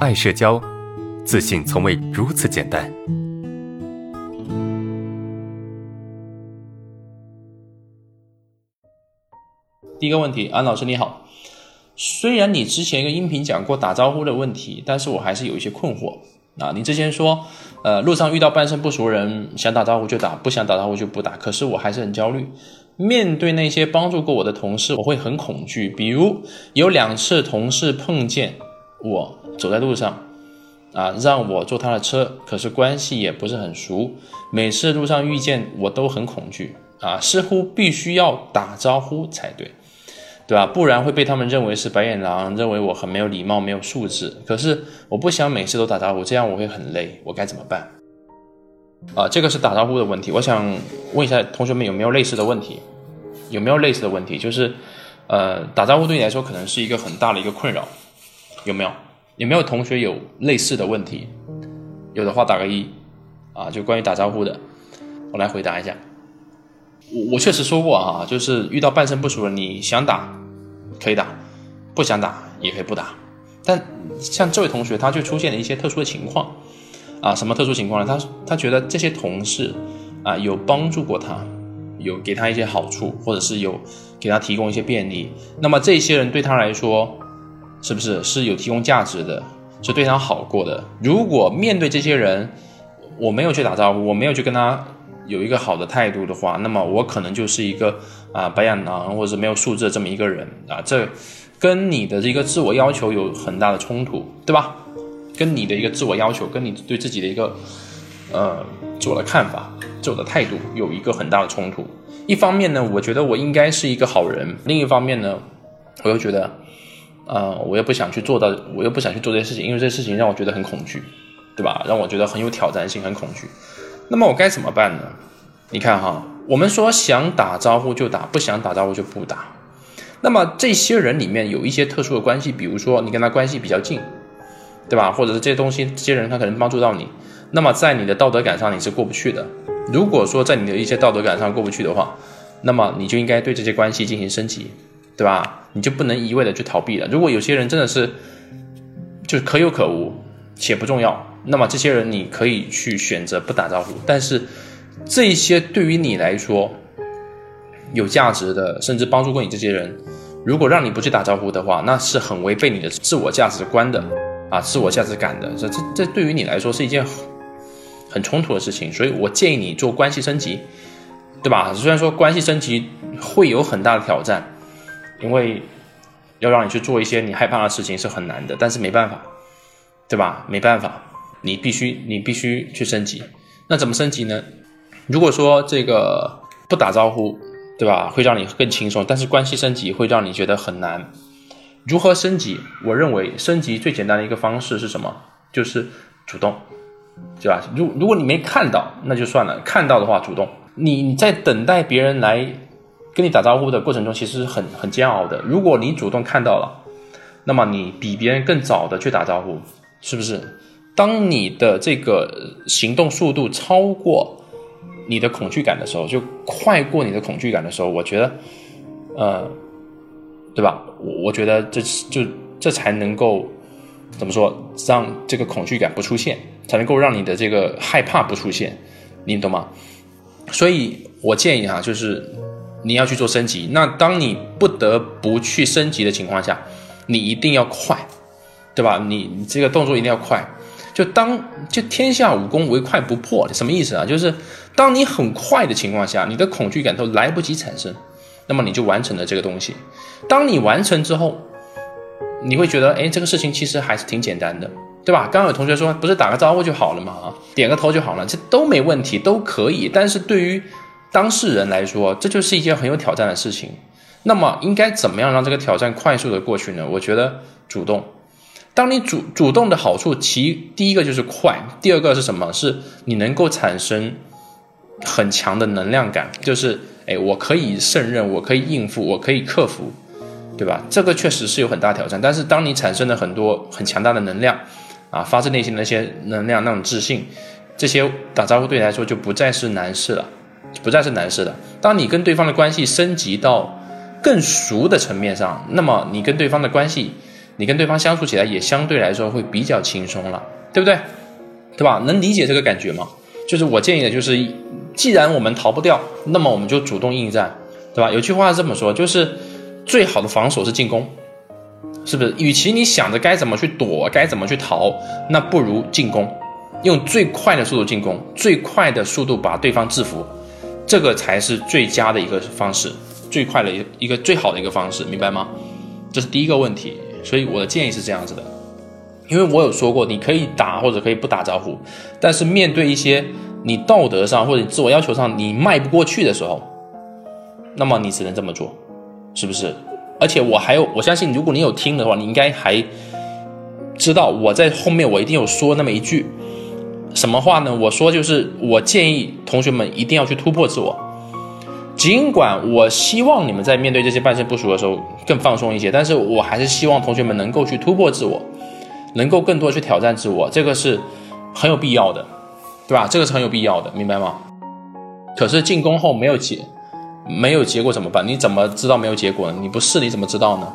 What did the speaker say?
爱社交，自信从未如此简单。第一个问题，安老师你好，虽然你之前一个音频讲过打招呼的问题，但是我还是有一些困惑啊。你之前说，呃，路上遇到半生不熟人，想打招呼就打，不想打招呼就不打，可是我还是很焦虑。面对那些帮助过我的同事，我会很恐惧。比如有两次同事碰见我走在路上，啊，让我坐他的车，可是关系也不是很熟，每次路上遇见我都很恐惧啊，似乎必须要打招呼才对。对吧？不然会被他们认为是白眼狼，认为我很没有礼貌、没有素质。可是我不想每次都打招呼，这样我会很累。我该怎么办？啊，这个是打招呼的问题。我想问一下同学们有没有类似的问题？有没有类似的问题？就是，呃，打招呼对你来说可能是一个很大的一个困扰，有没有？有没有同学有类似的问题？有的话打个一，啊，就关于打招呼的，我来回答一下。我我确实说过啊，就是遇到半生不熟的，你想打。可以打，不想打也可以不打，但像这位同学，他就出现了一些特殊的情况，啊，什么特殊情况呢？他他觉得这些同事啊有帮助过他，有给他一些好处，或者是有给他提供一些便利，那么这些人对他来说，是不是是有提供价值的，是对他好过的？如果面对这些人，我没有去打招呼，我没有去跟他。有一个好的态度的话，那么我可能就是一个啊白眼狼，或者是没有素质的这么一个人啊，这跟你的一个自我要求有很大的冲突，对吧？跟你的一个自我要求，跟你对自己的一个呃自我的看法、自我的态度有一个很大的冲突。一方面呢，我觉得我应该是一个好人；另一方面呢，我又觉得，呃，我又不想去做到，我又不想去做这些事情，因为这些事情让我觉得很恐惧，对吧？让我觉得很有挑战性，很恐惧。那么我该怎么办呢？你看哈，我们说想打招呼就打，不想打招呼就不打。那么这些人里面有一些特殊的关系，比如说你跟他关系比较近，对吧？或者是这些东西，这些人他可能帮助到你。那么在你的道德感上你是过不去的。如果说在你的一些道德感上过不去的话，那么你就应该对这些关系进行升级，对吧？你就不能一味的去逃避了。如果有些人真的是就是可有可无且不重要。那么这些人你可以去选择不打招呼，但是这些对于你来说有价值的，甚至帮助过你这些人，如果让你不去打招呼的话，那是很违背你的自我价值观的啊，自我价值感的。这这这对于你来说是一件很冲突的事情，所以我建议你做关系升级，对吧？虽然说关系升级会有很大的挑战，因为要让你去做一些你害怕的事情是很难的，但是没办法，对吧？没办法。你必须，你必须去升级。那怎么升级呢？如果说这个不打招呼，对吧，会让你更轻松；但是关系升级会让你觉得很难。如何升级？我认为升级最简单的一个方式是什么？就是主动，对吧？如如果你没看到，那就算了；看到的话，主动。你你在等待别人来跟你打招呼的过程中，其实很很煎熬的。如果你主动看到了，那么你比别人更早的去打招呼，是不是？当你的这个行动速度超过你的恐惧感的时候，就快过你的恐惧感的时候，我觉得，呃，对吧？我我觉得这就这才能够怎么说，让这个恐惧感不出现，才能够让你的这个害怕不出现，你懂吗？所以我建议哈，就是你要去做升级。那当你不得不去升级的情况下，你一定要快，对吧？你你这个动作一定要快。就当就天下武功唯快不破，什么意思啊？就是当你很快的情况下，你的恐惧感都来不及产生，那么你就完成了这个东西。当你完成之后，你会觉得，哎，这个事情其实还是挺简单的，对吧？刚刚有同学说，不是打个招呼就好了嘛？啊，点个头就好了，这都没问题，都可以。但是对于当事人来说，这就是一件很有挑战的事情。那么应该怎么样让这个挑战快速的过去呢？我觉得主动。当你主主动的好处，其第一个就是快，第二个是什么？是你能够产生很强的能量感，就是哎，我可以胜任，我可以应付，我可以克服，对吧？这个确实是有很大挑战，但是当你产生了很多很强大的能量，啊，发自内心的那些能量，那种自信，这些打招呼对你来说就不再是难事了，不再是难事了。当你跟对方的关系升级到更熟的层面上，那么你跟对方的关系。你跟对方相处起来也相对来说会比较轻松了，对不对？对吧？能理解这个感觉吗？就是我建议的，就是既然我们逃不掉，那么我们就主动应战，对吧？有句话是这么说，就是最好的防守是进攻，是不是？与其你想着该怎么去躲，该怎么去逃，那不如进攻，用最快的速度进攻，最快的速度把对方制服，这个才是最佳的一个方式，最快的一一个最好的一个方式，明白吗？这是第一个问题。所以我的建议是这样子的，因为我有说过，你可以打或者可以不打招呼，但是面对一些你道德上或者你自我要求上你迈不过去的时候，那么你只能这么做，是不是？而且我还有，我相信如果你有听的话，你应该还知道我在后面我一定有说那么一句什么话呢？我说就是我建议同学们一定要去突破自我。尽管我希望你们在面对这些半生不熟的时候更放松一些，但是我还是希望同学们能够去突破自我，能够更多去挑战自我，这个是很有必要的，对吧？这个是很有必要的，明白吗？可是进攻后没有结，没有结果怎么办？你怎么知道没有结果呢？你不试你怎么知道呢？